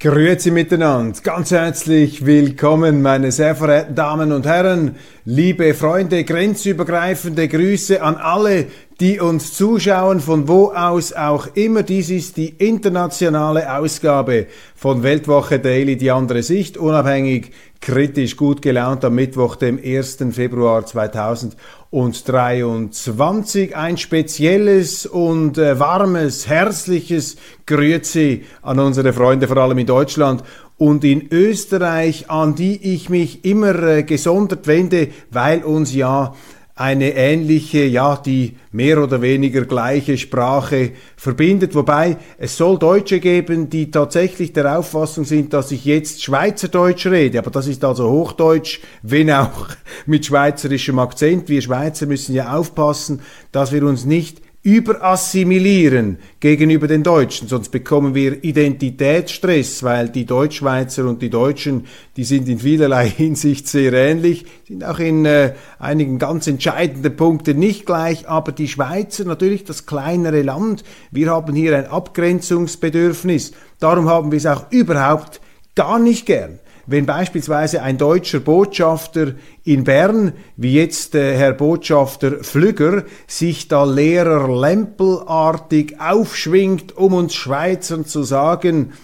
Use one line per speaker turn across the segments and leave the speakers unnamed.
Grüezi miteinander, ganz herzlich willkommen, meine sehr verehrten Damen und Herren, liebe Freunde, grenzübergreifende Grüße an alle, die uns zuschauen, von wo aus auch immer. Dies ist die internationale Ausgabe von Weltwoche Daily, die andere Sicht, unabhängig, kritisch, gut gelaunt am Mittwoch, dem 1. Februar 2023. Ein spezielles und äh, warmes, herzliches Grüezi an unsere Freunde, vor allem in Deutschland und in Österreich, an die ich mich immer äh, gesondert wende, weil uns ja eine ähnliche, ja, die mehr oder weniger gleiche Sprache verbindet. Wobei es soll Deutsche geben, die tatsächlich der Auffassung sind, dass ich jetzt Schweizerdeutsch rede. Aber das ist also Hochdeutsch, wenn auch mit schweizerischem Akzent. Wir Schweizer müssen ja aufpassen, dass wir uns nicht überassimilieren gegenüber den Deutschen, sonst bekommen wir Identitätsstress, weil die Deutschschweizer und die Deutschen, die sind in vielerlei Hinsicht sehr ähnlich, sind auch in äh, einigen ganz entscheidenden Punkten nicht gleich, aber die Schweizer, natürlich das kleinere Land, wir haben hier ein Abgrenzungsbedürfnis, darum haben wir es auch überhaupt gar nicht gern wenn beispielsweise ein deutscher Botschafter in Bern, wie jetzt äh, Herr Botschafter Flügger, sich da Lehrer Lempelartig aufschwingt, um uns Schweizern zu sagen,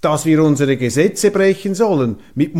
dass wir unsere Gesetze brechen sollen mit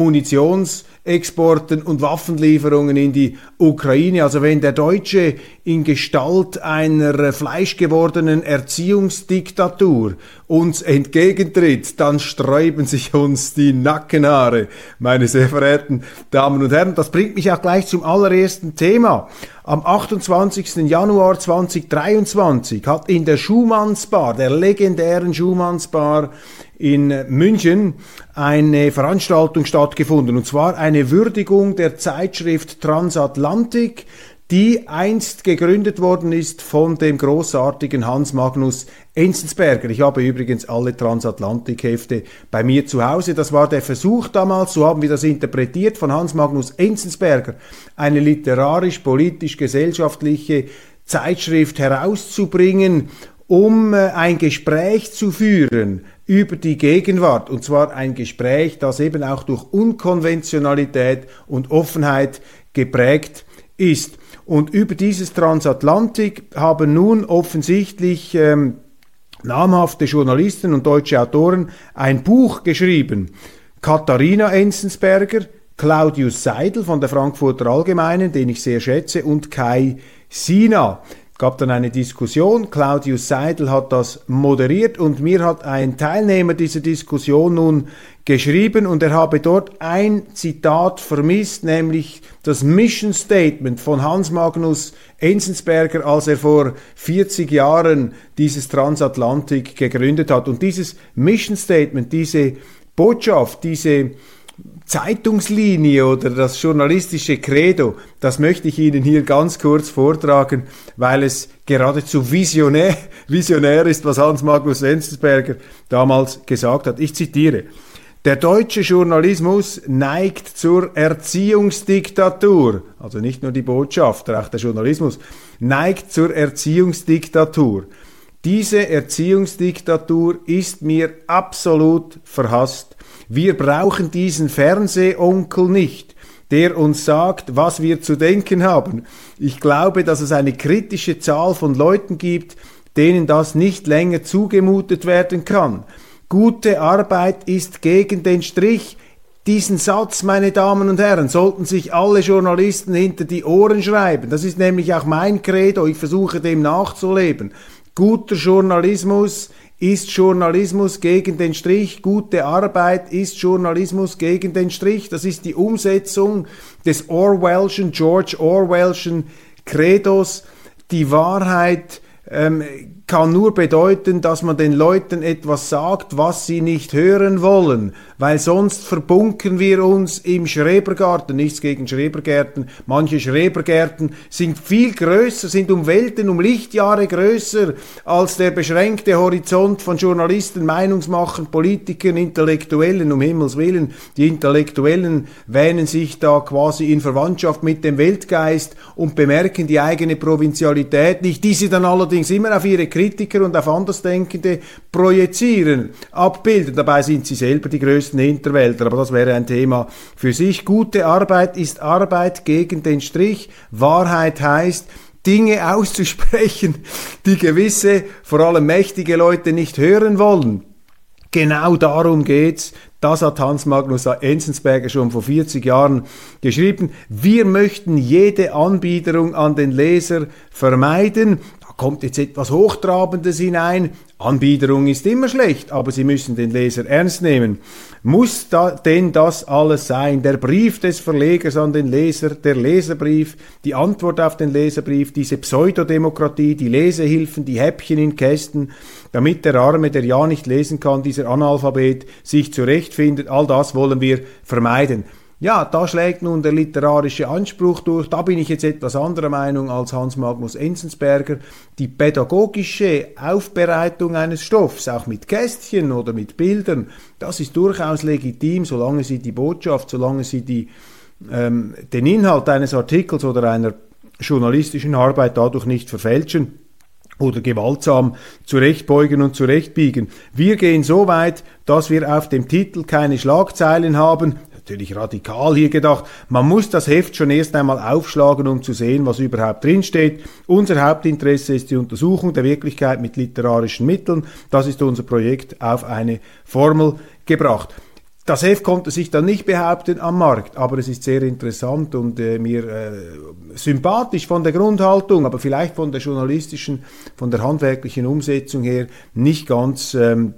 Munitionsexporten und Waffenlieferungen in die Ukraine. Also wenn der Deutsche in Gestalt einer fleischgewordenen Erziehungsdiktatur uns entgegentritt, dann sträuben sich uns die Nackenhaare, meine sehr verehrten Damen und Herren. Das bringt mich auch gleich zum allerersten Thema. Am 28. Januar 2023 hat in der Schumannsbar, der legendären Schumannsbar in München, eine Veranstaltung stattgefunden, und zwar eine Würdigung der Zeitschrift Transatlantik, die einst gegründet worden ist von dem großartigen Hans Magnus Enzensberger. Ich habe übrigens alle Transatlantik-Hefte bei mir zu Hause. Das war der Versuch damals, so haben wir das interpretiert, von Hans Magnus Enzensberger, eine literarisch, politisch, gesellschaftliche Zeitschrift herauszubringen, um äh, ein Gespräch zu führen über die Gegenwart. Und zwar ein Gespräch, das eben auch durch Unkonventionalität und Offenheit geprägt ist. Und über dieses Transatlantik haben nun offensichtlich ähm, namhafte Journalisten und deutsche Autoren ein Buch geschrieben. Katharina Enzensberger, Claudius Seidel von der Frankfurter Allgemeinen, den ich sehr schätze, und Kai Sina gab dann eine Diskussion. Claudius Seidel hat das moderiert und mir hat ein Teilnehmer dieser Diskussion nun geschrieben und er habe dort ein Zitat vermisst, nämlich das Mission Statement von Hans Magnus Enzensberger, als er vor 40 Jahren dieses Transatlantik gegründet hat. Und dieses Mission Statement, diese Botschaft, diese Zeitungslinie oder das journalistische Credo, das möchte ich Ihnen hier ganz kurz vortragen, weil es geradezu visionär, visionär ist, was Hans Magnus Enzensberger damals gesagt hat. Ich zitiere. Der deutsche Journalismus neigt zur Erziehungsdiktatur, also nicht nur die Botschafter, auch der Journalismus neigt zur Erziehungsdiktatur. Diese Erziehungsdiktatur ist mir absolut verhasst. Wir brauchen diesen Fernsehonkel nicht, der uns sagt, was wir zu denken haben. Ich glaube, dass es eine kritische Zahl von Leuten gibt, denen das nicht länger zugemutet werden kann. Gute Arbeit ist gegen den Strich. Diesen Satz, meine Damen und Herren, sollten sich alle Journalisten hinter die Ohren schreiben. Das ist nämlich auch mein Credo. Ich versuche dem nachzuleben. Guter Journalismus ist Journalismus gegen den Strich, gute Arbeit ist Journalismus gegen den Strich. Das ist die Umsetzung des Orwellschen, George Orwellschen Credos. Die Wahrheit ähm, kann nur bedeuten, dass man den Leuten etwas sagt, was sie nicht hören wollen, weil sonst verbunken wir uns im Schrebergarten. Nichts gegen Schrebergärten. Manche Schrebergärten sind viel größer, sind um Welten, um Lichtjahre größer als der beschränkte Horizont von Journalisten, Meinungsmachern, Politikern, Intellektuellen, um Himmels Willen. Die Intellektuellen wähnen sich da quasi in Verwandtschaft mit dem Weltgeist und bemerken die eigene Provinzialität nicht, die sie dann allerdings immer auf ihre Kritiker und auf Andersdenkende projizieren, abbilden. Dabei sind sie selber die größten Hinterwälder, aber das wäre ein Thema für sich. Gute Arbeit ist Arbeit gegen den Strich. Wahrheit heißt, Dinge auszusprechen, die gewisse, vor allem mächtige Leute nicht hören wollen. Genau darum geht's. Das hat Hans Magnus Enzensberger schon vor 40 Jahren geschrieben. Wir möchten jede Anbiederung an den Leser vermeiden kommt jetzt etwas Hochtrabendes hinein. Anbiederung ist immer schlecht, aber Sie müssen den Leser ernst nehmen. Muss da denn das alles sein? Der Brief des Verlegers an den Leser, der Leserbrief, die Antwort auf den Leserbrief, diese Pseudodemokratie, die Lesehilfen, die Häppchen in Kästen, damit der Arme, der ja nicht lesen kann, dieser Analphabet, sich zurechtfindet, all das wollen wir vermeiden. Ja, da schlägt nun der literarische Anspruch durch. Da bin ich jetzt etwas anderer Meinung als Hans Magnus Enzensberger. Die pädagogische Aufbereitung eines Stoffs, auch mit Kästchen oder mit Bildern, das ist durchaus legitim, solange sie die Botschaft, solange sie die, ähm, den Inhalt eines Artikels oder einer journalistischen Arbeit dadurch nicht verfälschen oder gewaltsam zurechtbeugen und zurechtbiegen. Wir gehen so weit, dass wir auf dem Titel keine Schlagzeilen haben, natürlich radikal hier gedacht. Man muss das Heft schon erst einmal aufschlagen, um zu sehen, was überhaupt drinsteht. Unser Hauptinteresse ist die Untersuchung der Wirklichkeit mit literarischen Mitteln. Das ist unser Projekt auf eine Formel gebracht. Das Heft konnte sich dann nicht behaupten am Markt, aber es ist sehr interessant und äh, mir äh, sympathisch von der Grundhaltung, aber vielleicht von der journalistischen, von der handwerklichen Umsetzung her nicht ganz ähm,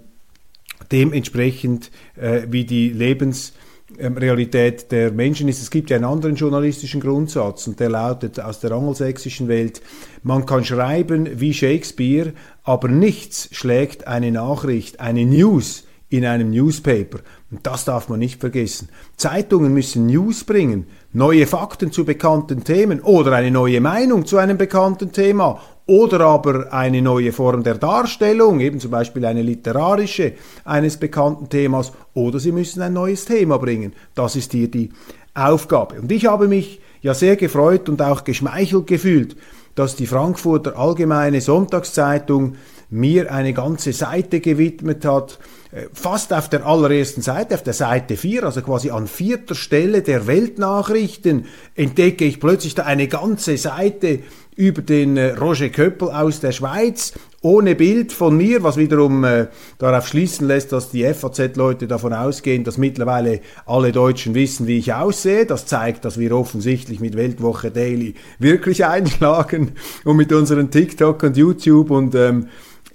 dementsprechend äh, wie die Lebens Realität der Menschen ist. Es gibt ja einen anderen journalistischen Grundsatz und der lautet aus der angelsächsischen Welt, man kann schreiben wie Shakespeare, aber nichts schlägt eine Nachricht, eine News in einem Newspaper. Und das darf man nicht vergessen. Zeitungen müssen News bringen, neue Fakten zu bekannten Themen oder eine neue Meinung zu einem bekannten Thema oder aber eine neue Form der Darstellung, eben zum Beispiel eine literarische eines bekannten Themas, oder sie müssen ein neues Thema bringen. Das ist hier die Aufgabe. Und ich habe mich ja sehr gefreut und auch geschmeichelt gefühlt, dass die Frankfurter Allgemeine Sonntagszeitung mir eine ganze Seite gewidmet hat, äh, fast auf der allerersten Seite, auf der Seite 4, also quasi an vierter Stelle der Weltnachrichten, entdecke ich plötzlich da eine ganze Seite über den äh, Roger Köppel aus der Schweiz, ohne Bild von mir, was wiederum äh, darauf schließen lässt, dass die FAZ-Leute davon ausgehen, dass mittlerweile alle Deutschen wissen, wie ich aussehe. Das zeigt, dass wir offensichtlich mit Weltwoche Daily wirklich einschlagen und mit unseren TikTok und YouTube und ähm,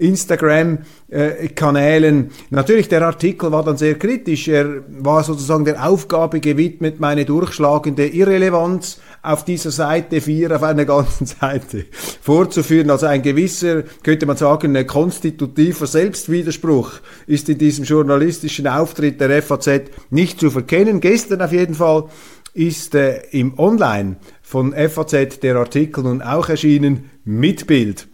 Instagram-Kanälen. Natürlich, der Artikel war dann sehr kritisch. Er war sozusagen der Aufgabe gewidmet, meine durchschlagende Irrelevanz auf dieser Seite 4, auf einer ganzen Seite vorzuführen. Also ein gewisser, könnte man sagen, ein konstitutiver Selbstwiderspruch ist in diesem journalistischen Auftritt der FAZ nicht zu verkennen. Gestern auf jeden Fall ist äh, im Online von FAZ der Artikel nun auch erschienen mit Bild.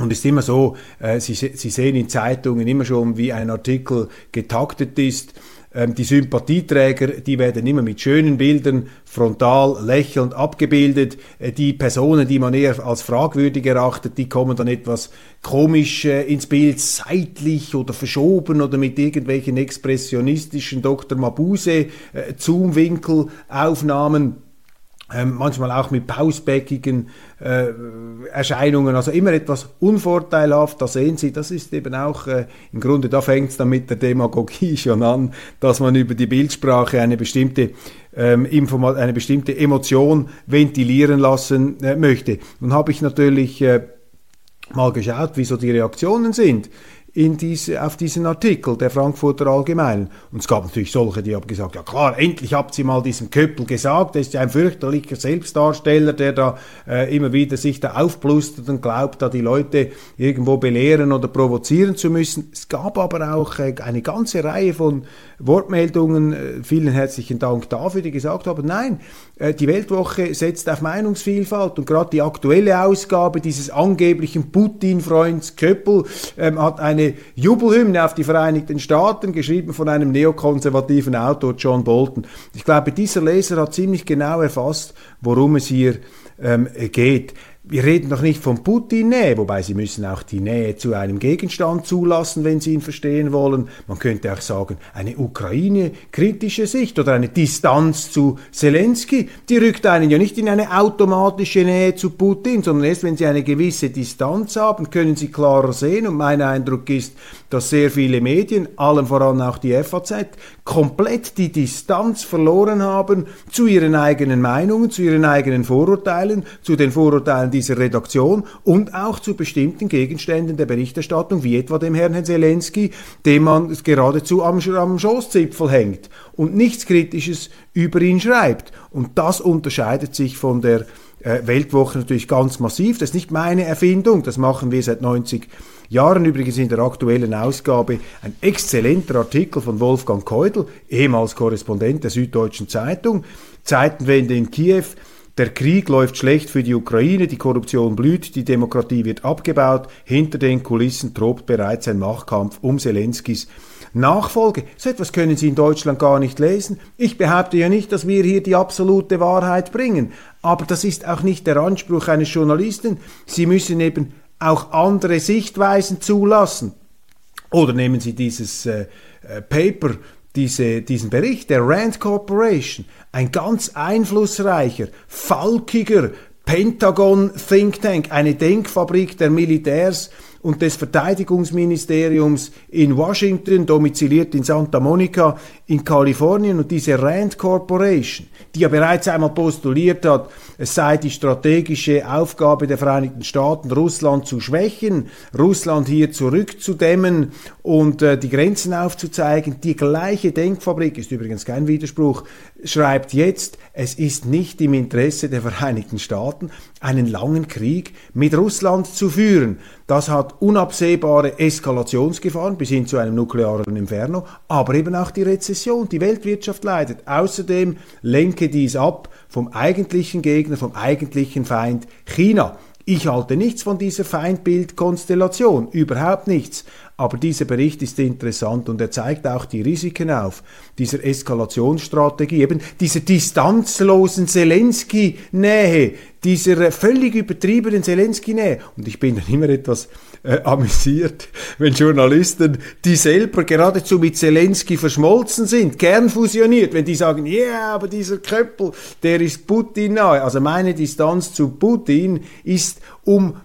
Und ist immer so, äh, Sie, Sie sehen in Zeitungen immer schon, wie ein Artikel getaktet ist. Ähm, die Sympathieträger, die werden immer mit schönen Bildern frontal lächelnd abgebildet. Äh, die Personen, die man eher als fragwürdig erachtet, die kommen dann etwas komisch äh, ins Bild, seitlich oder verschoben oder mit irgendwelchen expressionistischen Dr. Mabuse äh, ähm, manchmal auch mit pausbäckigen äh, Erscheinungen, also immer etwas unvorteilhaft, da sehen Sie, das ist eben auch, äh, im Grunde, da fängt es dann mit der Demagogie schon an, dass man über die Bildsprache eine bestimmte, ähm, eine bestimmte Emotion ventilieren lassen äh, möchte. Nun habe ich natürlich äh, mal geschaut, wie so die Reaktionen sind in diese, auf diesen Artikel der Frankfurter Allgemeinen. Und es gab natürlich solche, die haben gesagt, ja klar, endlich habt ihr mal diesem Köppel gesagt, er ist ja ein fürchterlicher Selbstdarsteller, der da äh, immer wieder sich da aufblustert und glaubt, da die Leute irgendwo belehren oder provozieren zu müssen. Es gab aber auch äh, eine ganze Reihe von Wortmeldungen, äh, vielen herzlichen Dank dafür, die gesagt haben, nein, die Weltwoche setzt auf Meinungsvielfalt und gerade die aktuelle Ausgabe dieses angeblichen Putin-Freunds Köppel ähm, hat eine Jubelhymne auf die Vereinigten Staaten, geschrieben von einem neokonservativen Autor John Bolton. Ich glaube, dieser Leser hat ziemlich genau erfasst, worum es hier ähm, geht wir reden doch nicht von Putin-Nähe, wobei Sie müssen auch die Nähe zu einem Gegenstand zulassen, wenn Sie ihn verstehen wollen. Man könnte auch sagen, eine Ukraine-kritische Sicht oder eine Distanz zu Zelensky, die rückt einen ja nicht in eine automatische Nähe zu Putin, sondern erst wenn Sie eine gewisse Distanz haben, können Sie klarer sehen. Und mein Eindruck ist, dass sehr viele Medien, allen voran auch die FAZ, komplett die Distanz verloren haben zu ihren eigenen Meinungen, zu ihren eigenen Vorurteilen, zu den Vorurteilen dieser Redaktion und auch zu bestimmten Gegenständen der Berichterstattung, wie etwa dem Herrn Zelensky, dem man geradezu am, am Schoßzipfel hängt und nichts Kritisches über ihn schreibt. Und das unterscheidet sich von der äh, Weltwoche natürlich ganz massiv. Das ist nicht meine Erfindung, das machen wir seit 90 Jahren. Übrigens in der aktuellen Ausgabe ein exzellenter Artikel von Wolfgang Keudel, ehemals Korrespondent der Süddeutschen Zeitung, Zeitenwende in Kiew, der Krieg läuft schlecht für die Ukraine, die Korruption blüht, die Demokratie wird abgebaut, hinter den Kulissen tobt bereits ein Machtkampf um Zelenskis Nachfolge. So etwas können Sie in Deutschland gar nicht lesen. Ich behaupte ja nicht, dass wir hier die absolute Wahrheit bringen, aber das ist auch nicht der Anspruch eines Journalisten. Sie müssen eben auch andere Sichtweisen zulassen. Oder nehmen Sie dieses äh, äh, Paper, diese, diesen Bericht der Rand Corporation, ein ganz einflussreicher, falkiger Pentagon Think Tank, eine Denkfabrik der Militärs und des Verteidigungsministeriums in Washington, domiziliert in Santa Monica in Kalifornien und diese Rand Corporation, die ja bereits einmal postuliert hat, es sei die strategische Aufgabe der Vereinigten Staaten, Russland zu schwächen, Russland hier zurückzudämmen und äh, die Grenzen aufzuzeigen. Die gleiche Denkfabrik, ist übrigens kein Widerspruch, schreibt jetzt, es ist nicht im Interesse der Vereinigten Staaten, einen langen Krieg mit Russland zu führen. Das hat unabsehbare Eskalationsgefahren bis hin zu einem nuklearen Inferno, aber eben auch die Rezession. Die Weltwirtschaft leidet. Außerdem lenke dies ab vom eigentlichen Gegner, vom eigentlichen Feind China. Ich halte nichts von dieser Feindbildkonstellation, überhaupt nichts. Aber dieser Bericht ist interessant und er zeigt auch die Risiken auf dieser Eskalationsstrategie, eben dieser distanzlosen Zelensky-Nähe, dieser völlig übertriebenen Zelensky-Nähe. Und ich bin dann immer etwas äh, amüsiert, wenn Journalisten, die selber geradezu mit Zelensky verschmolzen sind, kernfusioniert, wenn die sagen, ja, yeah, aber dieser Köppel, der ist Putin nahe. Also meine Distanz zu Putin ist um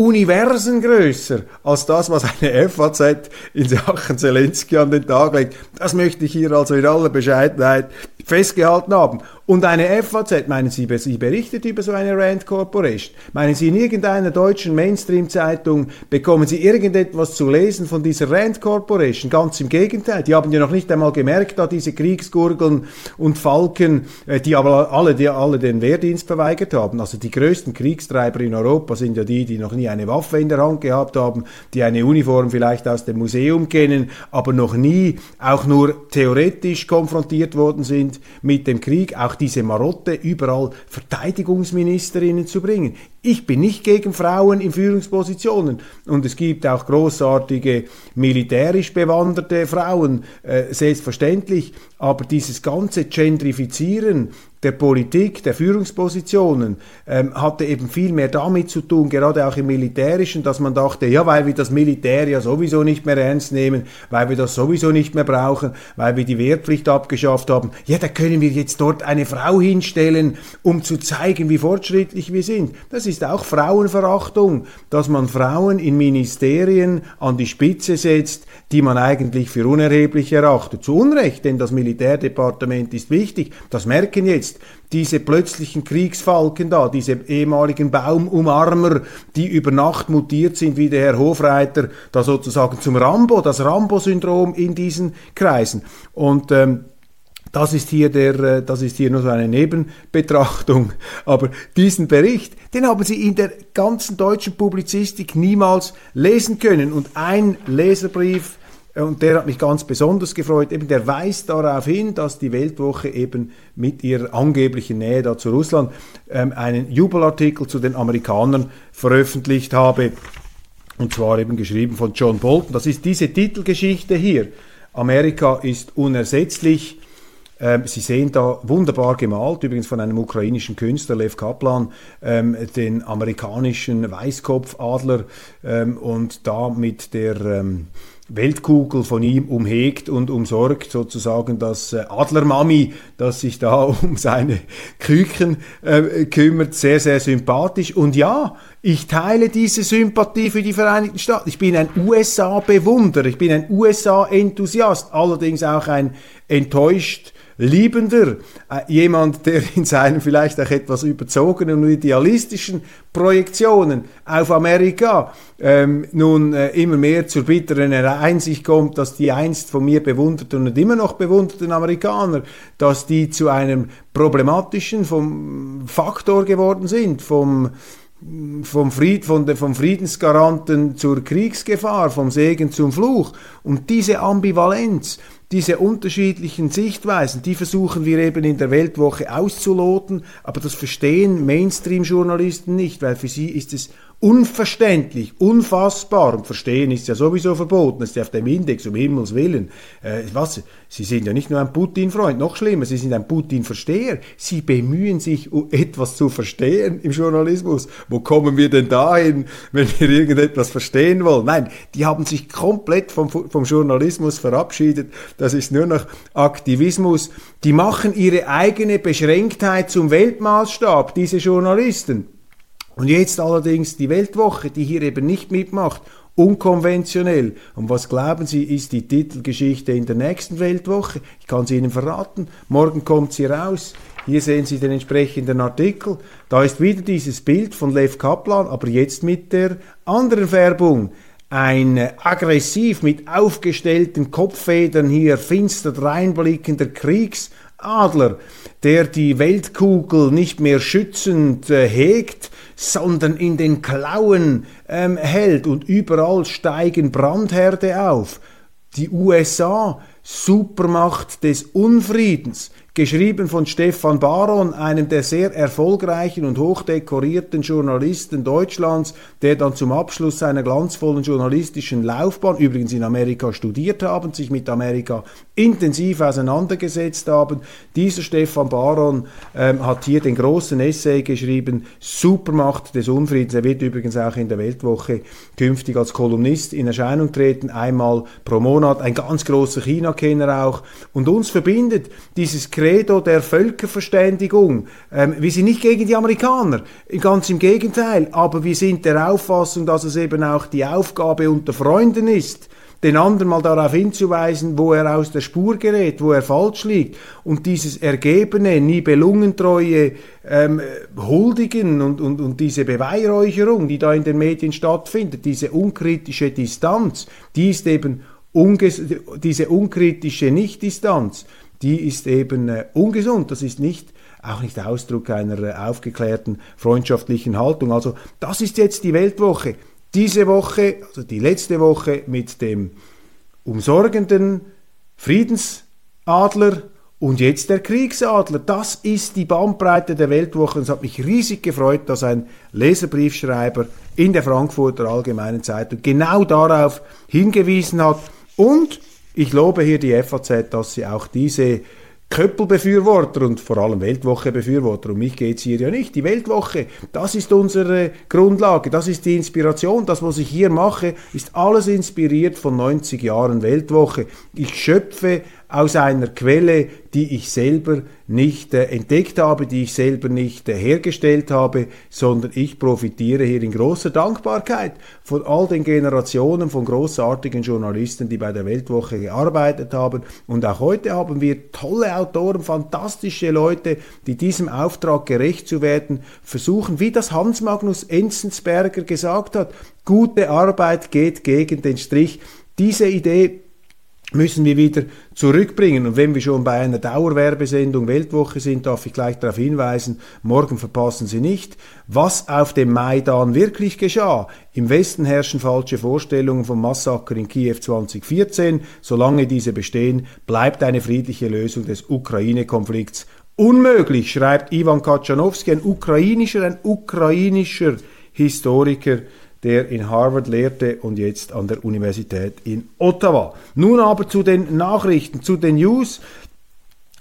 Universen größer als das, was eine FAZ in Sachen Zelensky an den Tag legt. Das möchte ich hier also in aller Bescheidenheit festgehalten haben. Und eine FAZ, meinen Sie, sie berichtet über so eine Rand Corporation? Meinen Sie, in irgendeiner deutschen Mainstream-Zeitung bekommen Sie irgendetwas zu lesen von dieser Rand Corporation? Ganz im Gegenteil. Die haben ja noch nicht einmal gemerkt, da diese Kriegsgurgeln und Falken, äh, die aber alle, die alle den Wehrdienst verweigert haben. Also die größten Kriegstreiber in Europa sind ja die, die noch nie eine Waffe in der Hand gehabt haben, die eine Uniform vielleicht aus dem Museum kennen, aber noch nie auch nur theoretisch konfrontiert worden sind mit dem Krieg. Auch diese Marotte, überall Verteidigungsministerinnen zu bringen. Ich bin nicht gegen Frauen in Führungspositionen und es gibt auch großartige militärisch bewanderte Frauen, äh, selbstverständlich, aber dieses ganze Gendrifizieren der Politik, der Führungspositionen, ähm, hatte eben viel mehr damit zu tun, gerade auch im Militärischen, dass man dachte, ja, weil wir das Militär ja sowieso nicht mehr ernst nehmen, weil wir das sowieso nicht mehr brauchen, weil wir die Wehrpflicht abgeschafft haben, ja, da können wir jetzt dort eine Frau hinstellen, um zu zeigen, wie fortschrittlich wir sind. Das ist auch Frauenverachtung, dass man Frauen in Ministerien an die Spitze setzt, die man eigentlich für unerheblich erachtet. Zu Unrecht, denn das Militärdepartement ist wichtig. Das merken jetzt jetzt diese plötzlichen Kriegsfalken da, diese ehemaligen Baumumarmer, die über Nacht mutiert sind, wie der Herr Hofreiter da sozusagen zum Rambo, das Rambo-Syndrom in diesen Kreisen. Und ähm, das ist hier der, äh, das ist hier nur so eine Nebenbetrachtung. Aber diesen Bericht, den haben Sie in der ganzen deutschen Publizistik niemals lesen können. Und ein Leserbrief, und der hat mich ganz besonders gefreut, eben der weist darauf hin, dass die Weltwoche eben mit ihrer angeblichen Nähe da zu Russland ähm, einen Jubelartikel zu den Amerikanern veröffentlicht habe. Und zwar eben geschrieben von John Bolton. Das ist diese Titelgeschichte hier. Amerika ist unersetzlich ähm, Sie sehen da wunderbar gemalt, übrigens von einem ukrainischen Künstler, Lev Kaplan, ähm, den amerikanischen Weißkopfadler ähm, und da mit der ähm, Weltkugel von ihm umhegt und umsorgt, sozusagen das äh, Adlermami, das sich da um seine Küken äh, kümmert, sehr, sehr sympathisch. Und ja, ich teile diese Sympathie für die Vereinigten Staaten. Ich bin ein USA-Bewunderer, ich bin ein USA-Enthusiast, allerdings auch ein enttäuscht liebender, äh, jemand, der in seinen vielleicht auch etwas überzogenen und idealistischen Projektionen auf Amerika ähm, nun äh, immer mehr zur bitteren Einsicht kommt, dass die einst von mir bewunderten und immer noch bewunderten Amerikaner, dass die zu einem problematischen vom Faktor geworden sind, vom vom, Fried, von der, vom Friedensgaranten zur Kriegsgefahr, vom Segen zum Fluch. Und diese Ambivalenz, diese unterschiedlichen Sichtweisen, die versuchen wir eben in der Weltwoche auszuloten, aber das verstehen Mainstream-Journalisten nicht, weil für sie ist es unverständlich, unfassbar. Und verstehen ist ja sowieso verboten, ist ja auf dem Index, um Himmels Willen. Äh, was? Sie sind ja nicht nur ein Putin-Freund, noch schlimmer, Sie sind ein Putin-Versteher. Sie bemühen sich, etwas zu verstehen im Journalismus. Wo kommen wir denn dahin, wenn wir irgendetwas verstehen wollen? Nein, die haben sich komplett vom, vom Journalismus verabschiedet. Das ist nur noch Aktivismus. Die machen ihre eigene Beschränktheit zum Weltmaßstab, diese Journalisten. Und jetzt allerdings die Weltwoche, die hier eben nicht mitmacht, unkonventionell. Und was glauben Sie, ist die Titelgeschichte in der nächsten Weltwoche? Ich kann sie Ihnen verraten. Morgen kommt sie raus. Hier sehen Sie den entsprechenden Artikel. Da ist wieder dieses Bild von Lev Kaplan, aber jetzt mit der anderen Färbung. Ein aggressiv mit aufgestellten Kopffedern hier finster dreinblickender Kriegsadler, der die Weltkugel nicht mehr schützend äh, hegt, sondern in den Klauen ähm, hält und überall steigen Brandherde auf. Die USA, Supermacht des Unfriedens, geschrieben von Stefan Baron, einem der sehr erfolgreichen und hochdekorierten Journalisten Deutschlands, der dann zum Abschluss seiner glanzvollen journalistischen Laufbahn, übrigens in Amerika studiert haben, sich mit Amerika intensiv auseinandergesetzt haben. Dieser Stefan Baron ähm, hat hier den großen Essay geschrieben, Supermacht des Unfriedens. Er wird übrigens auch in der Weltwoche künftig als Kolumnist in Erscheinung treten, einmal pro Monat, ein ganz großer China-Kenner auch. Und uns verbindet dieses Credo der Völkerverständigung. Ähm, wir sind nicht gegen die Amerikaner, ganz im Gegenteil, aber wir sind der Auffassung, dass es eben auch die Aufgabe unter Freunden ist, den anderen mal darauf hinzuweisen, wo er aus der Spur gerät, wo er falsch liegt. Und dieses ergebene, Nibelungentreue ähm, huldigen und, und, und diese Beweihräucherung, die da in den Medien stattfindet, diese unkritische Distanz, die ist eben diese unkritische Nichtdistanz, die ist eben äh, ungesund. Das ist nicht auch nicht Ausdruck einer äh, aufgeklärten freundschaftlichen Haltung. Also das ist jetzt die Weltwoche. Diese Woche, also die letzte Woche mit dem umsorgenden Friedensadler und jetzt der Kriegsadler. Das ist die Bandbreite der Weltwoche. Es hat mich riesig gefreut, dass ein Leserbriefschreiber in der Frankfurter Allgemeinen Zeitung genau darauf hingewiesen hat. Und ich lobe hier die FAZ, dass sie auch diese Köppelbefürworter und vor allem Weltwoche-Befürworter, um mich geht's hier ja nicht. Die Weltwoche, das ist unsere Grundlage, das ist die Inspiration. Das, was ich hier mache, ist alles inspiriert von 90 Jahren Weltwoche. Ich schöpfe aus einer Quelle, die ich selber nicht äh, entdeckt habe, die ich selber nicht äh, hergestellt habe, sondern ich profitiere hier in großer Dankbarkeit von all den Generationen von großartigen Journalisten, die bei der Weltwoche gearbeitet haben. Und auch heute haben wir tolle Autoren, fantastische Leute, die diesem Auftrag gerecht zu werden versuchen, wie das Hans Magnus Enzensberger gesagt hat, gute Arbeit geht gegen den Strich. Diese Idee müssen wir wieder zurückbringen. Und wenn wir schon bei einer Dauerwerbesendung Weltwoche sind, darf ich gleich darauf hinweisen, morgen verpassen Sie nicht, was auf dem Maidan wirklich geschah. Im Westen herrschen falsche Vorstellungen vom Massaker in Kiew 2014. Solange diese bestehen, bleibt eine friedliche Lösung des Ukraine-Konflikts unmöglich, schreibt Ivan Katschanowski, ein ukrainischer, ein ukrainischer Historiker, der in Harvard lehrte und jetzt an der Universität in Ottawa. Nun aber zu den Nachrichten, zu den News,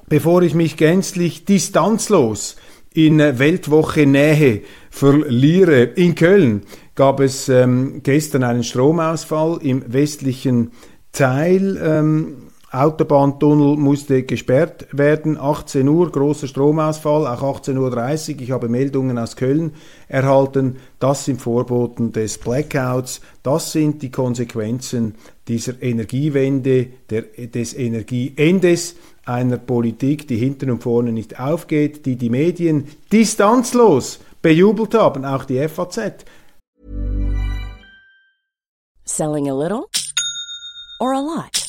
bevor ich mich gänzlich distanzlos in Weltwoche Nähe verliere. In Köln gab es ähm, gestern einen Stromausfall im westlichen Teil. Ähm, Autobahntunnel musste gesperrt werden. 18 Uhr, großer Stromausfall, auch 18.30 Uhr. Ich habe Meldungen aus Köln erhalten. Das sind Vorboten des Blackouts. Das sind die Konsequenzen dieser Energiewende, der, des Energieendes einer Politik, die hinten und vorne nicht aufgeht, die die Medien distanzlos bejubelt haben, auch die FAZ.
Selling a little or a lot?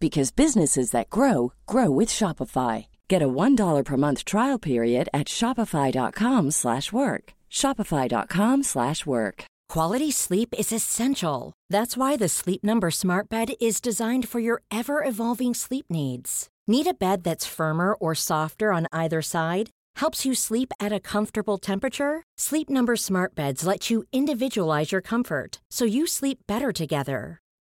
because businesses that grow grow with Shopify. Get a $1 per month trial period at shopify.com/work. shopify.com/work.
Quality sleep is essential. That's why the Sleep Number Smart Bed is designed for your ever-evolving sleep needs. Need a bed that's firmer or softer on either side? Helps you sleep at a comfortable temperature? Sleep Number Smart Beds let you individualize your comfort so you sleep better together.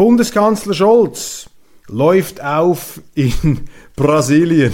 Bundeskanzler Scholz läuft auf in Brasilien.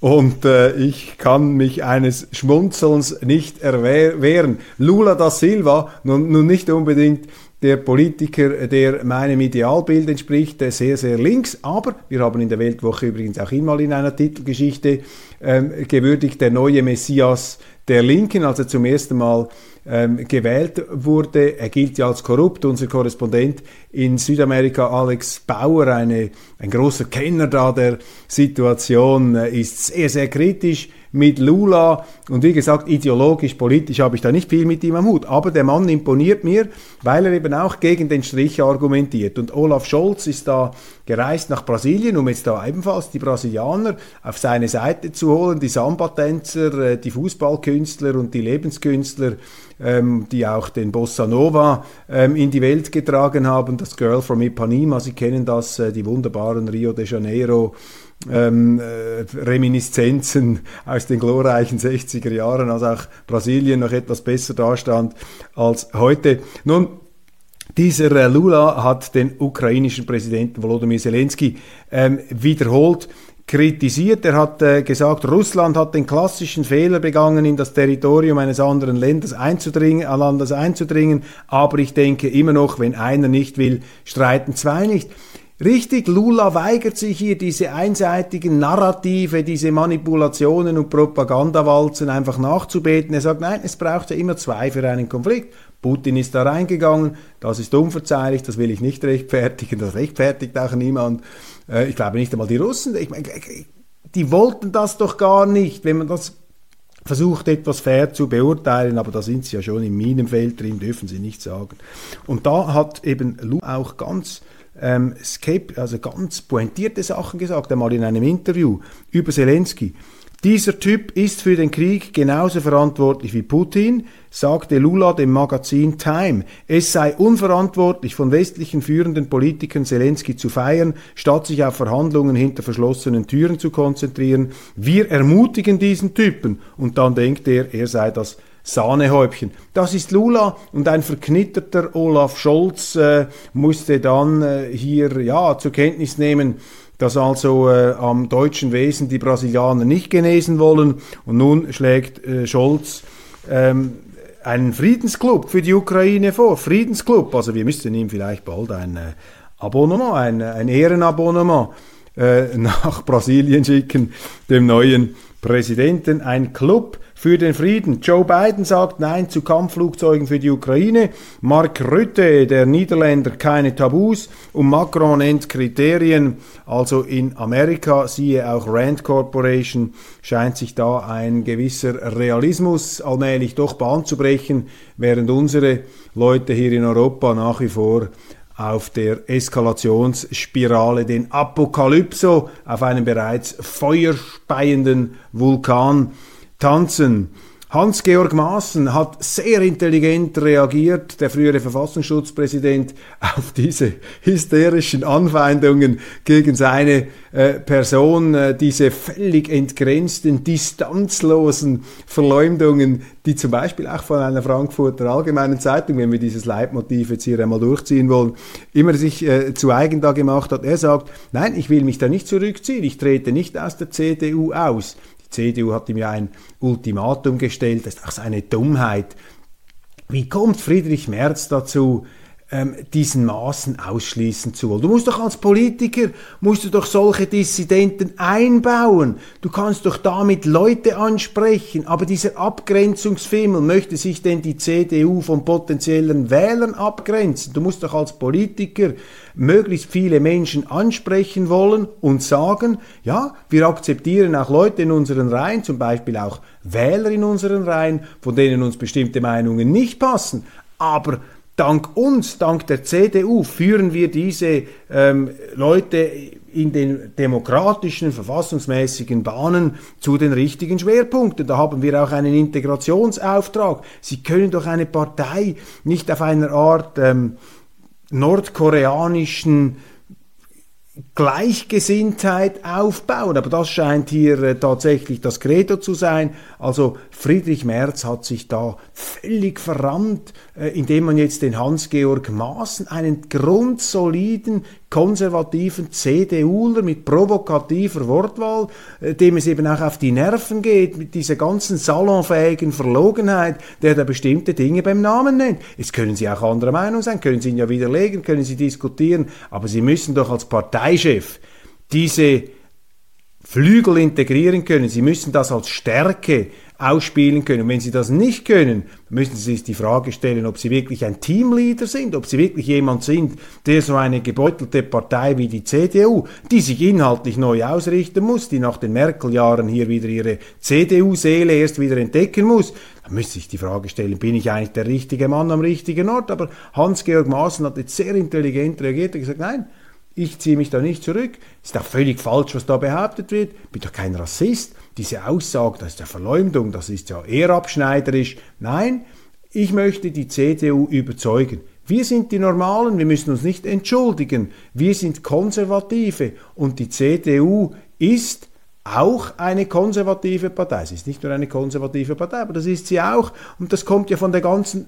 Und äh, ich kann mich eines Schmunzelns nicht erwehren. Lula da Silva, nun, nun nicht unbedingt der Politiker, der meinem Idealbild entspricht, sehr, sehr links. Aber wir haben in der Weltwoche übrigens auch ihn in einer Titelgeschichte ähm, gewürdigt, der neue Messias der Linken, als er zum ersten Mal ähm, gewählt wurde. Er gilt ja als korrupt. Unser Korrespondent in Südamerika, Alex Bauer, eine, ein großer Kenner da der Situation, äh, ist sehr, sehr kritisch mit Lula. Und wie gesagt, ideologisch, politisch habe ich da nicht viel mit ihm am Hut. Aber der Mann imponiert mir, weil er eben auch gegen den Strich argumentiert. Und Olaf Scholz ist da gereist nach Brasilien, um jetzt da ebenfalls die Brasilianer auf seine Seite zu holen, die Samba-Tänzer, äh, die Fußballkünstler und die Lebenskünstler, ähm, die auch den Bossa Nova ähm, in die Welt getragen haben. Das Girl from Ipanema, Sie kennen das, äh, die wunderbaren Rio de Janeiro ähm, äh, Reminiszenzen aus den glorreichen 60er Jahren, als auch Brasilien noch etwas besser dastand als heute. Nun, dieser äh, Lula hat den ukrainischen Präsidenten Volodymyr Zelensky ähm, wiederholt kritisiert. Er hat äh, gesagt, Russland hat den klassischen Fehler begangen, in das Territorium eines anderen Landes einzudringen, Landes einzudringen. Aber ich denke immer noch, wenn einer nicht will, streiten zwei nicht. Richtig, Lula weigert sich hier, diese einseitigen Narrative, diese Manipulationen und Propagandawalzen einfach nachzubeten. Er sagt, nein, es braucht ja immer zwei für einen Konflikt. Putin ist da reingegangen, das ist unverzeihlich, das will ich nicht rechtfertigen, das rechtfertigt auch niemand. Äh, ich glaube nicht einmal die Russen. Ich meine, die wollten das doch gar nicht, wenn man das versucht etwas fair zu beurteilen, aber da sind sie ja schon im Minenfeld drin, dürfen sie nicht sagen. Und da hat eben Lu auch ganz ähm, also ganz pointierte Sachen gesagt, einmal in einem Interview über Zelensky. Dieser Typ ist für den Krieg genauso verantwortlich wie Putin, sagte Lula dem Magazin Time. Es sei unverantwortlich, von westlichen führenden Politikern Zelensky zu feiern, statt sich auf Verhandlungen hinter verschlossenen Türen zu konzentrieren. Wir ermutigen diesen Typen. Und dann denkt er, er sei das Sahnehäubchen. Das ist Lula und ein verknitterter Olaf Scholz äh, musste dann äh, hier ja zur Kenntnis nehmen, dass also äh, am deutschen Wesen die Brasilianer nicht genesen wollen. Und nun schlägt äh, Scholz ähm, einen Friedensclub für die Ukraine vor. Friedensclub, also wir müssten ihm vielleicht bald ein äh, Abonnement, ein, ein Ehrenabonnement äh, nach Brasilien schicken, dem neuen Präsidenten. Ein Club für den Frieden. Joe Biden sagt Nein zu Kampfflugzeugen für die Ukraine. Mark Rutte, der Niederländer, keine Tabus. Und Macron nennt Kriterien. Also in Amerika, siehe auch Rand Corporation, scheint sich da ein gewisser Realismus allmählich doch Bahn zu brechen, während unsere Leute hier in Europa nach wie vor auf der Eskalationsspirale den Apokalypso auf einem bereits feuerspeienden Vulkan tanzen. Hans-Georg Maaßen hat sehr intelligent reagiert, der frühere Verfassungsschutzpräsident, auf diese hysterischen Anfeindungen gegen seine äh, Person, äh, diese völlig entgrenzten, distanzlosen Verleumdungen, die zum Beispiel auch von einer Frankfurter Allgemeinen Zeitung, wenn wir dieses Leitmotiv jetzt hier einmal durchziehen wollen, immer sich äh, zu eigen da gemacht hat. Er sagt, nein, ich will mich da nicht zurückziehen, ich trete nicht aus der CDU aus. CDU hat ihm ja ein Ultimatum gestellt, das ist auch seine Dummheit. Wie kommt Friedrich Merz dazu, ähm, diesen Maßen ausschließen zu wollen. Du musst doch als Politiker, musst du doch solche Dissidenten einbauen. Du kannst doch damit Leute ansprechen. Aber dieser Abgrenzungsfimmel, möchte sich denn die CDU von potenziellen Wählern abgrenzen? Du musst doch als Politiker möglichst viele Menschen ansprechen wollen und sagen, ja, wir akzeptieren auch Leute in unseren Reihen, zum Beispiel auch Wähler in unseren Reihen, von denen uns bestimmte Meinungen nicht passen. Aber dank uns, dank der CDU, führen wir diese ähm, Leute in den demokratischen, verfassungsmäßigen Bahnen zu den richtigen Schwerpunkten. Da haben wir auch einen Integrationsauftrag. Sie können doch eine Partei nicht auf einer Art ähm, nordkoreanischen Gleichgesinntheit aufbauen. Aber das scheint hier äh, tatsächlich das Credo zu sein. Also Friedrich Merz hat sich da völlig verrammt, äh, indem man jetzt den Hans-Georg Maaßen, einen grundsoliden, konservativen CDUler mit provokativer Wortwahl, äh, dem es eben auch auf die Nerven geht, mit dieser ganzen salonfähigen Verlogenheit, der da bestimmte Dinge beim Namen nennt. Es können Sie auch anderer Meinung sein, können Sie ihn ja widerlegen, können Sie diskutieren, aber Sie müssen doch als Parteichef diese Flügel integrieren können. Sie müssen das als Stärke ausspielen können. Und wenn sie das nicht können, müssen sie sich die Frage stellen, ob sie wirklich ein Teamleader sind, ob sie wirklich jemand sind, der so eine gebeutelte Partei wie die CDU, die sich inhaltlich neu ausrichten muss, die nach den Merkel-Jahren hier wieder ihre CDU-Seele erst wieder entdecken muss, dann müsste sich die Frage stellen, bin ich eigentlich der richtige Mann am richtigen Ort? Aber Hans-Georg Maaßen hat jetzt sehr intelligent reagiert und gesagt, nein, ich ziehe mich da nicht zurück. Ist doch völlig falsch, was da behauptet wird. Bin doch kein Rassist. Diese Aussage, das ist ja Verleumdung, das ist ja eher abschneiderisch. Nein, ich möchte die CDU überzeugen. Wir sind die Normalen, wir müssen uns nicht entschuldigen. Wir sind Konservative und die CDU ist auch eine konservative Partei. Sie ist nicht nur eine konservative Partei, aber das ist sie auch. Und das kommt ja von der ganzen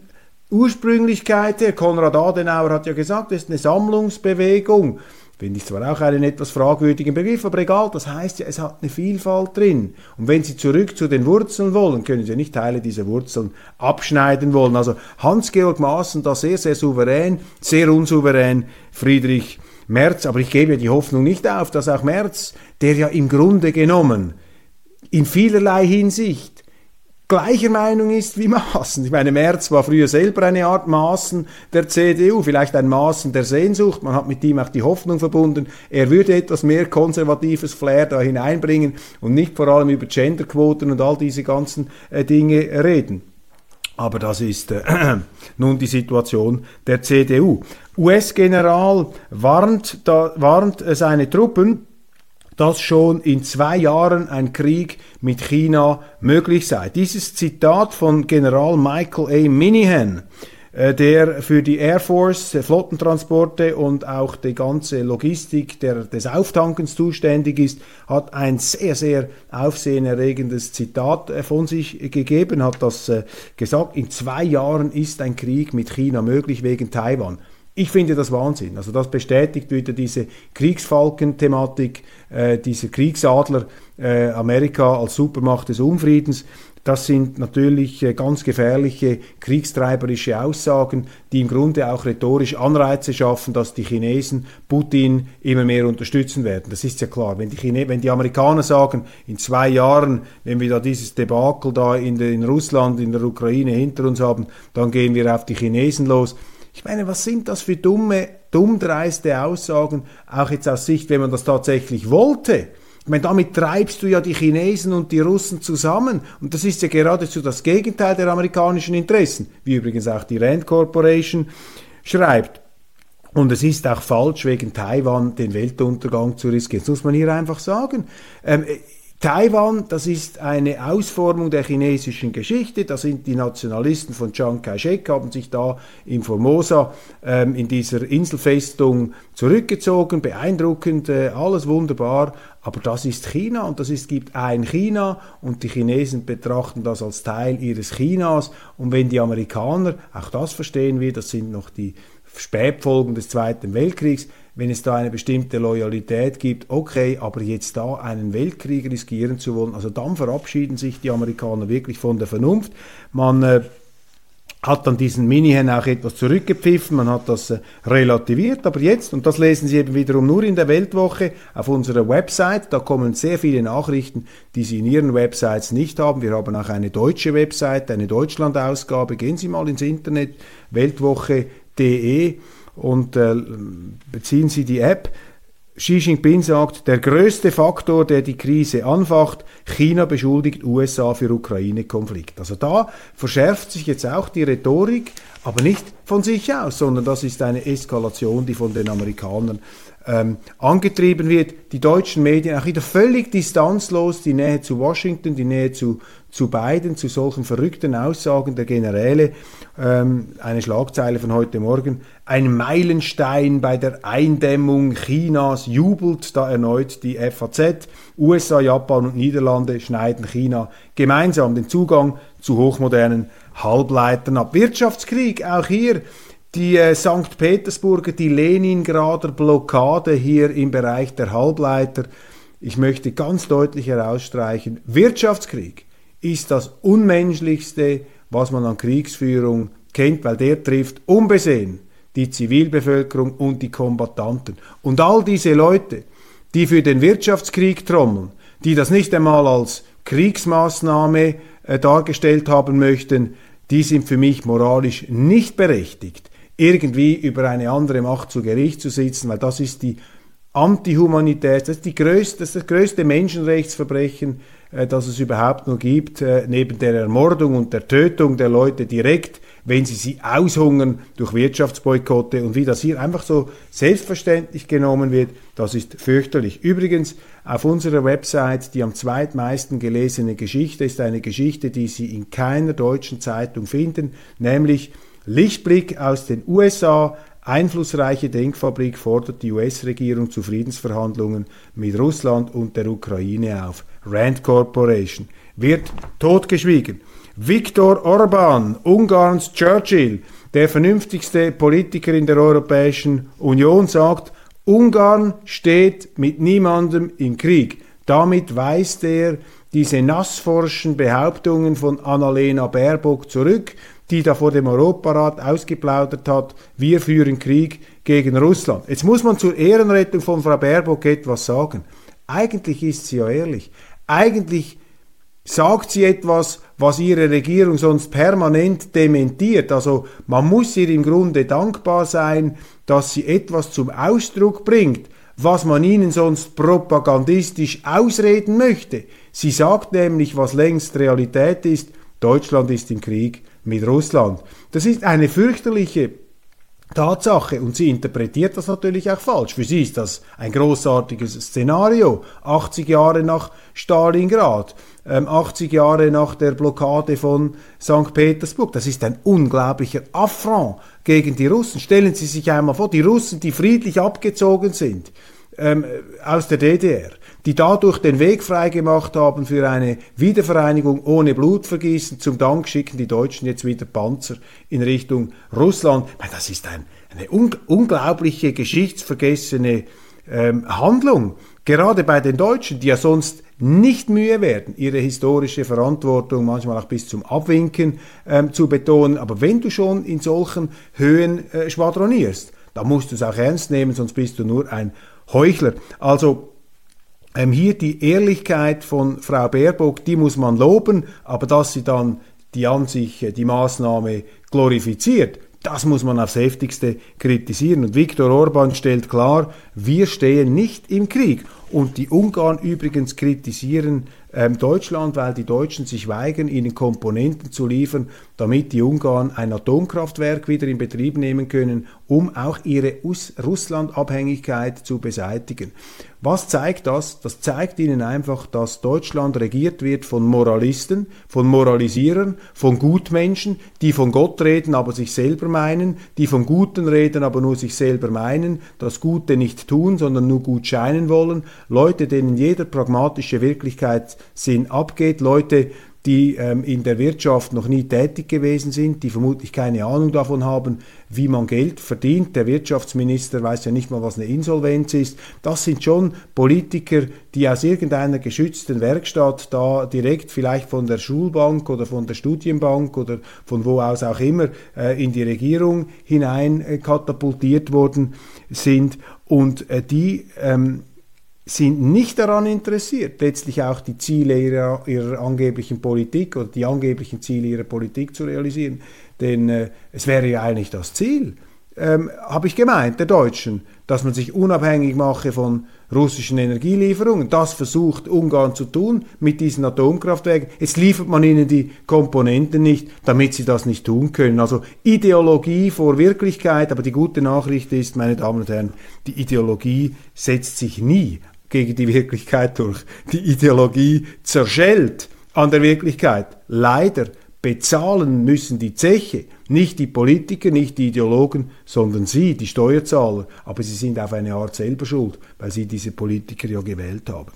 Ursprünglichkeit her. Konrad Adenauer hat ja gesagt, es ist eine Sammlungsbewegung. Finde ich zwar auch einen etwas fragwürdigen Begriff, aber egal, das heißt ja, es hat eine Vielfalt drin. Und wenn Sie zurück zu den Wurzeln wollen, können Sie nicht Teile dieser Wurzeln abschneiden wollen. Also Hans-Georg Maaßen da sehr, sehr souverän, sehr unsouverän, Friedrich Merz. Aber ich gebe ja die Hoffnung nicht auf, dass auch Merz, der ja im Grunde genommen in vielerlei Hinsicht gleicher Meinung ist wie Maaßen. Ich meine, Merz war früher selber eine Art Maaßen der CDU, vielleicht ein Maaßen der Sehnsucht. Man hat mit ihm auch die Hoffnung verbunden, er würde etwas mehr konservatives Flair da hineinbringen und nicht vor allem über Genderquoten und all diese ganzen äh, Dinge reden. Aber das ist äh, nun die Situation der CDU. US-General warnt, warnt äh, seine Truppen, dass schon in zwei Jahren ein Krieg mit China möglich sei. Dieses Zitat von General Michael A. Minihan, äh, der für die Air Force äh, Flottentransporte und auch die ganze Logistik der, des Auftankens zuständig ist, hat ein sehr, sehr aufsehenerregendes Zitat äh, von sich gegeben, hat das gesagt, in zwei Jahren ist ein Krieg mit China möglich wegen Taiwan. Ich finde das Wahnsinn. Also das bestätigt wieder diese Kriegsfalken-Thematik, äh, dieser Kriegsadler äh, Amerika als Supermacht des Unfriedens. Das sind natürlich äh, ganz gefährliche kriegstreiberische Aussagen, die im Grunde auch rhetorisch Anreize schaffen, dass die Chinesen Putin immer mehr unterstützen werden. Das ist ja klar. Wenn die, Chine wenn die Amerikaner sagen, in zwei Jahren, wenn wir da dieses Debakel da in, in Russland, in der Ukraine hinter uns haben, dann gehen wir auf die Chinesen los ich meine, was sind das für dumme, dummdreiste Aussagen, auch jetzt aus Sicht, wenn man das tatsächlich wollte? Ich meine, damit treibst du ja die Chinesen und die Russen zusammen. Und das ist ja geradezu das Gegenteil der amerikanischen Interessen, wie übrigens auch die Rand Corporation schreibt. Und es ist auch falsch, wegen Taiwan den Weltuntergang zu riskieren. Das muss man hier einfach sagen. Ähm, Taiwan, das ist eine Ausformung der chinesischen Geschichte. Da sind die Nationalisten von Chiang Kai-shek, haben sich da in Formosa ähm, in dieser Inselfestung zurückgezogen. Beeindruckend, äh, alles wunderbar. Aber das ist China und das ist, gibt ein China und die Chinesen betrachten das als Teil ihres Chinas. Und wenn die Amerikaner, auch das verstehen wir, das sind noch die Spätfolgen des Zweiten Weltkriegs, wenn es da eine bestimmte Loyalität gibt, okay, aber jetzt da einen Weltkrieg riskieren zu wollen, also dann verabschieden sich die Amerikaner wirklich von der Vernunft. Man äh, hat dann diesen Minihen auch etwas zurückgepfiffen, man hat das äh, relativiert, aber jetzt, und das lesen Sie eben wiederum nur in der Weltwoche auf unserer Website, da kommen sehr viele Nachrichten, die Sie in Ihren Websites nicht haben. Wir haben auch eine deutsche Website, eine Deutschland-Ausgabe. Gehen Sie mal ins Internet, weltwoche.de und äh, beziehen Sie die App. Xi Jinping sagt, der größte Faktor, der die Krise anfacht, China beschuldigt USA für Ukraine-Konflikt. Also da verschärft sich jetzt auch die Rhetorik, aber nicht von sich aus, sondern das ist eine Eskalation, die von den Amerikanern ähm, angetrieben wird. Die deutschen Medien auch wieder völlig distanzlos, die Nähe zu Washington, die Nähe zu, zu Biden, zu solchen verrückten Aussagen der Generäle. Ähm, eine Schlagzeile von heute Morgen. Ein Meilenstein bei der Eindämmung Chinas jubelt da erneut die FAZ. USA, Japan und Niederlande schneiden China gemeinsam den Zugang zu hochmodernen Halbleitern ab. Wirtschaftskrieg, auch hier die äh, St. Petersburger, die Leningrader Blockade hier im Bereich der Halbleiter. Ich möchte ganz deutlich herausstreichen, Wirtschaftskrieg ist das Unmenschlichste, was man an Kriegsführung kennt, weil der trifft unbesehen die Zivilbevölkerung und die Kombattanten. Und all diese Leute, die für den Wirtschaftskrieg trommeln, die das nicht einmal als Kriegsmaßnahme äh, dargestellt haben möchten, die sind für mich moralisch nicht berechtigt, irgendwie über eine andere Macht zu Gericht zu sitzen, weil das ist die Antihumanität, das ist, die größte, das, das größte Menschenrechtsverbrechen, äh, das es überhaupt nur gibt, äh, neben der Ermordung und der Tötung der Leute direkt, wenn sie sie aushungern durch Wirtschaftsboykotte und wie das hier einfach so selbstverständlich genommen wird, das ist fürchterlich. Übrigens, auf unserer Website die am zweitmeisten gelesene Geschichte ist eine Geschichte, die Sie in keiner deutschen Zeitung finden, nämlich Lichtblick aus den USA. Einflussreiche Denkfabrik fordert die US-Regierung zu Friedensverhandlungen mit Russland und der Ukraine auf. Rand Corporation wird totgeschwiegen. Viktor Orban, Ungarns Churchill, der vernünftigste Politiker in der Europäischen Union, sagt, Ungarn steht mit niemandem im Krieg. Damit weist er diese nassforschen Behauptungen von Annalena Baerbock zurück, die da vor dem Europarat ausgeplaudert hat, wir führen Krieg gegen Russland. Jetzt muss man zur Ehrenrettung von Frau Baerbock etwas sagen. Eigentlich ist sie ja ehrlich. Eigentlich sagt sie etwas, was ihre Regierung sonst permanent dementiert. Also man muss ihr im Grunde dankbar sein, dass sie etwas zum Ausdruck bringt, was man ihnen sonst propagandistisch ausreden möchte. Sie sagt nämlich, was längst Realität ist, Deutschland ist im Krieg mit Russland. Das ist eine fürchterliche Tatsache und sie interpretiert das natürlich auch falsch. Für sie ist das ein großartiges Szenario. 80 Jahre nach Stalingrad, 80 ähm, Jahre nach der Blockade von St. Petersburg. Das ist ein unglaublicher Affront gegen die Russen. Stellen Sie sich einmal vor, die Russen, die friedlich abgezogen sind ähm, aus der DDR, die dadurch den Weg freigemacht haben für eine Wiedervereinigung ohne Blutvergießen. Zum Dank schicken die Deutschen jetzt wieder Panzer in Richtung Russland. Das ist ein, eine un unglaubliche, geschichtsvergessene ähm, Handlung. Gerade bei den Deutschen, die ja sonst nicht mühe werden, ihre historische Verantwortung manchmal auch bis zum Abwinken ähm, zu betonen. Aber wenn du schon in solchen Höhen äh, schwadronierst, dann musst du es auch ernst nehmen, sonst bist du nur ein Heuchler. Also ähm, hier die Ehrlichkeit von Frau Baerbock, die muss man loben, aber dass sie dann die an sich äh, die Maßnahme glorifiziert, das muss man aufs heftigste kritisieren. Und Viktor Orban stellt klar, wir stehen nicht im Krieg. Und die Ungarn übrigens kritisieren ähm, Deutschland, weil die Deutschen sich weigern, ihnen Komponenten zu liefern, damit die Ungarn ein Atomkraftwerk wieder in Betrieb nehmen können, um auch ihre Russland-Abhängigkeit zu beseitigen. Was zeigt das? Das zeigt ihnen einfach, dass Deutschland regiert wird von Moralisten, von Moralisierern, von Gutmenschen, die von Gott reden, aber sich selber meinen, die vom Guten reden, aber nur sich selber meinen, das Gute nicht tun, sondern nur gut scheinen wollen, Leute, denen jeder pragmatische Wirklichkeitssinn abgeht, Leute, die ähm, in der Wirtschaft noch nie tätig gewesen sind, die vermutlich keine Ahnung davon haben, wie man Geld verdient. Der Wirtschaftsminister weiß ja nicht mal, was eine Insolvenz ist. Das sind schon Politiker, die aus irgendeiner geschützten Werkstatt da direkt vielleicht von der Schulbank oder von der Studienbank oder von wo aus auch immer äh, in die Regierung hinein äh, katapultiert worden sind und äh, die ähm, sind nicht daran interessiert, letztlich auch die Ziele ihrer, ihrer angeblichen Politik oder die angeblichen Ziele ihrer Politik zu realisieren. Denn äh, es wäre ja eigentlich das Ziel, ähm, habe ich gemeint, der Deutschen, dass man sich unabhängig mache von russischen Energielieferungen. Das versucht Ungarn zu tun mit diesen Atomkraftwerken. Jetzt liefert man ihnen die Komponenten nicht, damit sie das nicht tun können. Also Ideologie vor Wirklichkeit, aber die gute Nachricht ist, meine Damen und Herren, die Ideologie setzt sich nie gegen die Wirklichkeit durch. Die Ideologie zerschellt an der Wirklichkeit. Leider bezahlen müssen die Zeche nicht die Politiker, nicht die Ideologen, sondern Sie, die Steuerzahler. Aber sie sind auf eine Art selber schuld, weil sie diese Politiker ja gewählt haben.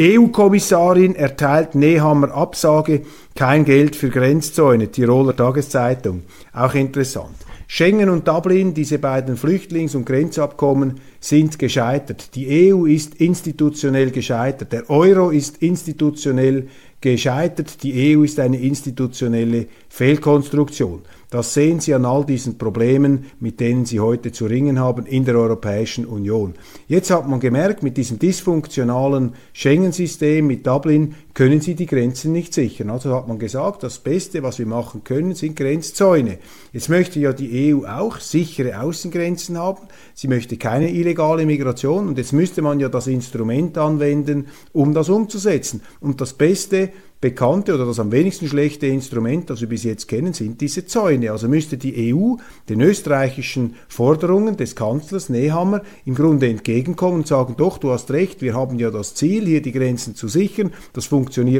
EU-Kommissarin erteilt Nehammer Absage, kein Geld für Grenzzäune, Tiroler Tageszeitung. Auch interessant. Schengen und Dublin, diese beiden Flüchtlings- und Grenzabkommen, sind gescheitert. Die EU ist institutionell gescheitert. Der Euro ist institutionell gescheitert. Die EU ist eine institutionelle Fehlkonstruktion. Das sehen Sie an all diesen Problemen, mit denen Sie heute zu ringen haben in der Europäischen Union. Jetzt hat man gemerkt, mit diesem dysfunktionalen Schengen-System, mit Dublin, können Sie die Grenzen nicht sichern. Also hat man gesagt, das Beste, was wir machen können, sind Grenzzäune. Jetzt möchte ja die EU auch sichere Außengrenzen haben. Sie möchte keine illegale Migration und jetzt müsste man ja das Instrument anwenden, um das umzusetzen. Und das Beste, bekannte oder das am wenigsten schlechte Instrument, das wir bis jetzt kennen, sind diese Zäune. Also müsste die EU den österreichischen Forderungen des Kanzlers Nehammer im Grunde entgegenkommen und sagen, doch, du hast recht, wir haben ja das Ziel, hier die Grenzen zu sichern, das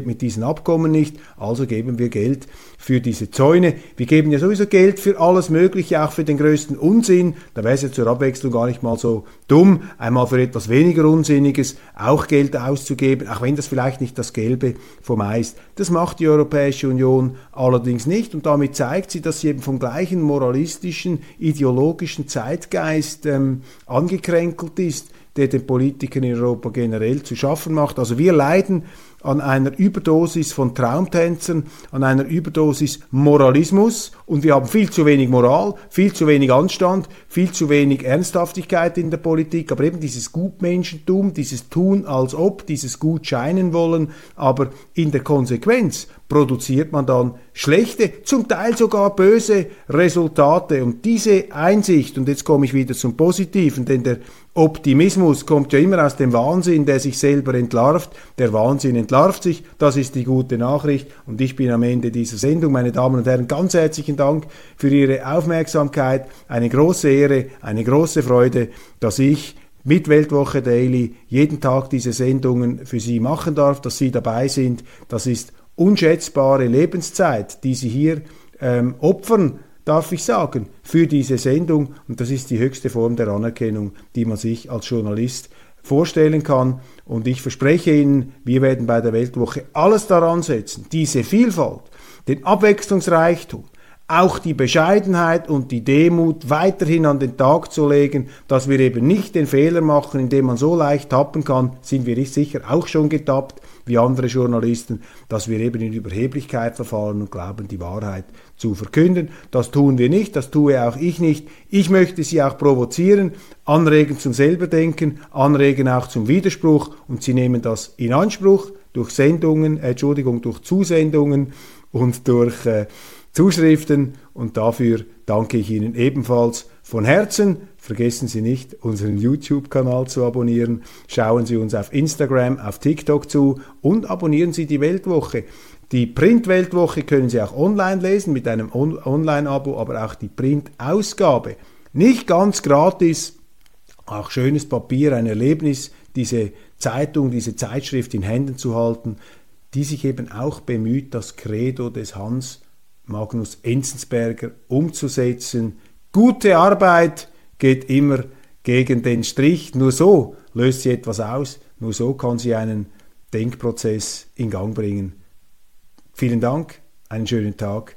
mit diesen Abkommen nicht, also geben wir Geld für diese Zäune. Wir geben ja sowieso Geld für alles Mögliche, auch für den größten Unsinn. Da wäre es ja zur Abwechslung gar nicht mal so dumm, einmal für etwas weniger Unsinniges auch Geld auszugeben, auch wenn das vielleicht nicht das Gelbe vom Eis. Das macht die Europäische Union allerdings nicht und damit zeigt sie, dass sie eben vom gleichen moralistischen, ideologischen Zeitgeist ähm, angekränkelt ist, der den Politikern in Europa generell zu schaffen macht. Also wir leiden an einer Überdosis von Traumtänzern, an einer Überdosis Moralismus und wir haben viel zu wenig Moral, viel zu wenig Anstand, viel zu wenig Ernsthaftigkeit in der Politik, aber eben dieses Gutmenschentum, dieses Tun als ob, dieses Gut scheinen wollen, aber in der Konsequenz produziert man dann schlechte, zum Teil sogar böse Resultate. Und diese Einsicht, und jetzt komme ich wieder zum Positiven, denn der Optimismus kommt ja immer aus dem Wahnsinn, der sich selber entlarvt. Der Wahnsinn entlarvt sich, das ist die gute Nachricht. Und ich bin am Ende dieser Sendung. Meine Damen und Herren, ganz herzlichen Dank für Ihre Aufmerksamkeit. Eine große Ehre, eine große Freude, dass ich mit Weltwoche Daily jeden Tag diese Sendungen für Sie machen darf, dass Sie dabei sind. Das ist unschätzbare Lebenszeit, die Sie hier ähm, opfern, darf ich sagen, für diese Sendung. Und das ist die höchste Form der Anerkennung, die man sich als Journalist vorstellen kann. Und ich verspreche Ihnen, wir werden bei der Weltwoche alles daran setzen, diese Vielfalt, den Abwechslungsreichtum, auch die Bescheidenheit und die Demut weiterhin an den Tag zu legen, dass wir eben nicht den Fehler machen, indem man so leicht tappen kann, sind wir sicher auch schon getappt, wie andere Journalisten, dass wir eben in Überheblichkeit verfallen und glauben, die Wahrheit zu verkünden. Das tun wir nicht, das tue auch ich nicht. Ich möchte Sie auch provozieren, anregen zum Selberdenken, anregen auch zum Widerspruch und Sie nehmen das in Anspruch durch Sendungen, äh, Entschuldigung, durch Zusendungen und durch äh, Zuschriften und dafür danke ich Ihnen ebenfalls von Herzen. Vergessen Sie nicht, unseren YouTube-Kanal zu abonnieren. Schauen Sie uns auf Instagram, auf TikTok zu und abonnieren Sie die Weltwoche. Die Print-Weltwoche können Sie auch online lesen mit einem On Online-Abo, aber auch die Print-Ausgabe. Nicht ganz gratis, auch schönes Papier, ein Erlebnis, diese Zeitung, diese Zeitschrift in Händen zu halten, die sich eben auch bemüht, das Credo des Hans Magnus Enzensberger umzusetzen. Gute Arbeit geht immer gegen den Strich. Nur so löst sie etwas aus. Nur so kann sie einen Denkprozess in Gang bringen. Vielen Dank, einen schönen Tag.